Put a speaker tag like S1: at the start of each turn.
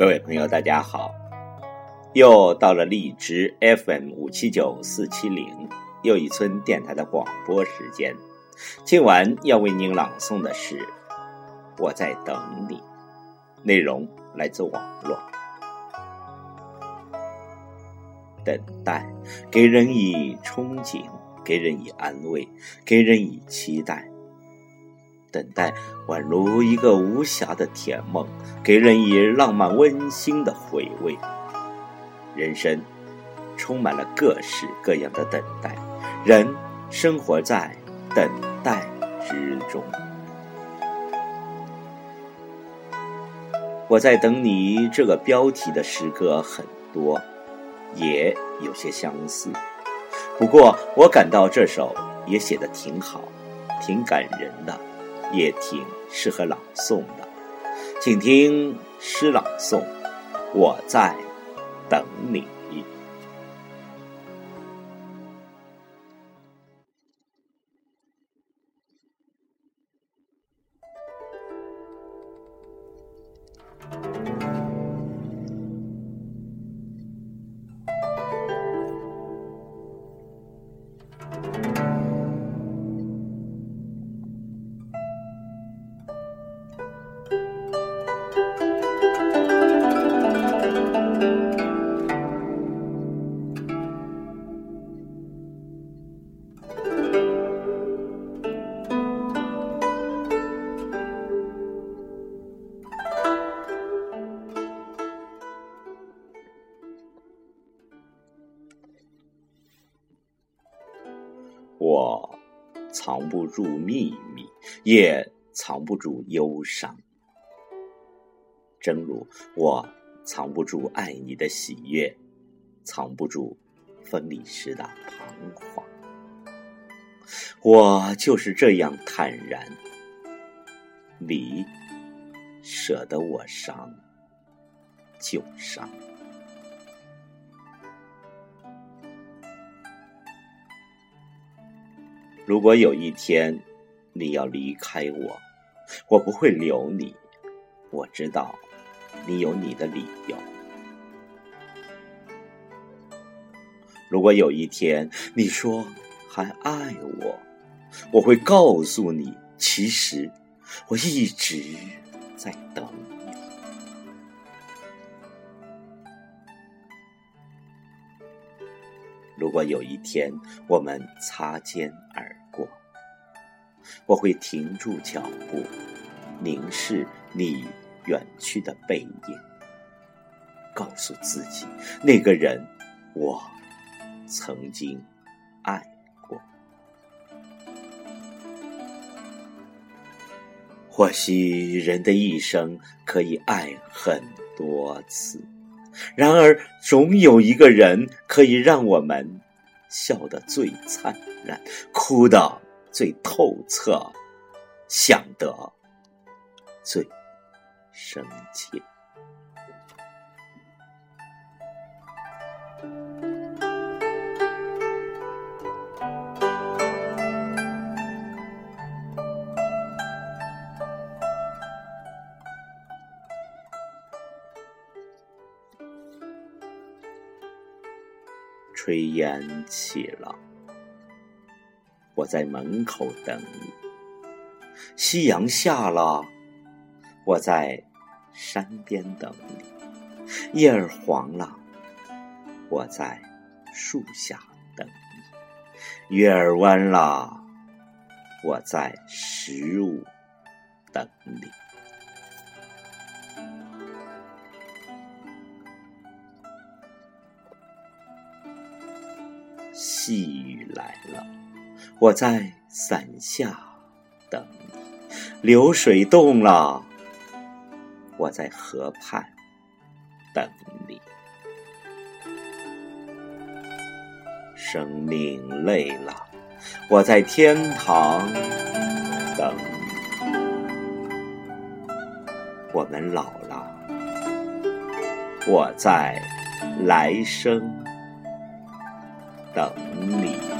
S1: 各位朋友，大家好！又到了荔枝 FM 五七九四七零又一村电台的广播时间。今晚要为您朗诵的是《我在等你》，内容来自网络。等待给人以憧憬，给人以安慰，给人以期待。等待宛如一个无暇的甜梦，给人以浪漫温馨的回味。人生充满了各式各样的等待，人生活在等待之中。我在等你这个标题的诗歌很多，也有些相似。不过我感到这首也写的挺好，挺感人的。也挺适合朗诵的，请听诗朗诵。我在等你。我藏不住秘密，也藏不住忧伤。正如我藏不住爱你的喜悦，藏不住分离时的彷徨。我就是这样坦然，你舍得我伤就伤。如果有一天你要离开我，我不会留你。我知道你有你的理由。如果有一天你说还爱我，我会告诉你，其实我一直在等如果有一天我们擦肩而过，我会停住脚步，凝视你远去的背影，告诉自己，那个人我曾经爱过。或许人的一生可以爱很多次，然而总有一个人可以让我们笑得最灿烂，哭得。最透彻，想得最深切。炊烟起了。我在门口等你，夕阳下了，我在山边等你；叶儿黄了，我在树下等你；月儿弯了，我在十五等你。细雨来了。我在伞下等你，流水动了；我在河畔等你，生命累了；我在天堂等你，我们老了；我在来生等你。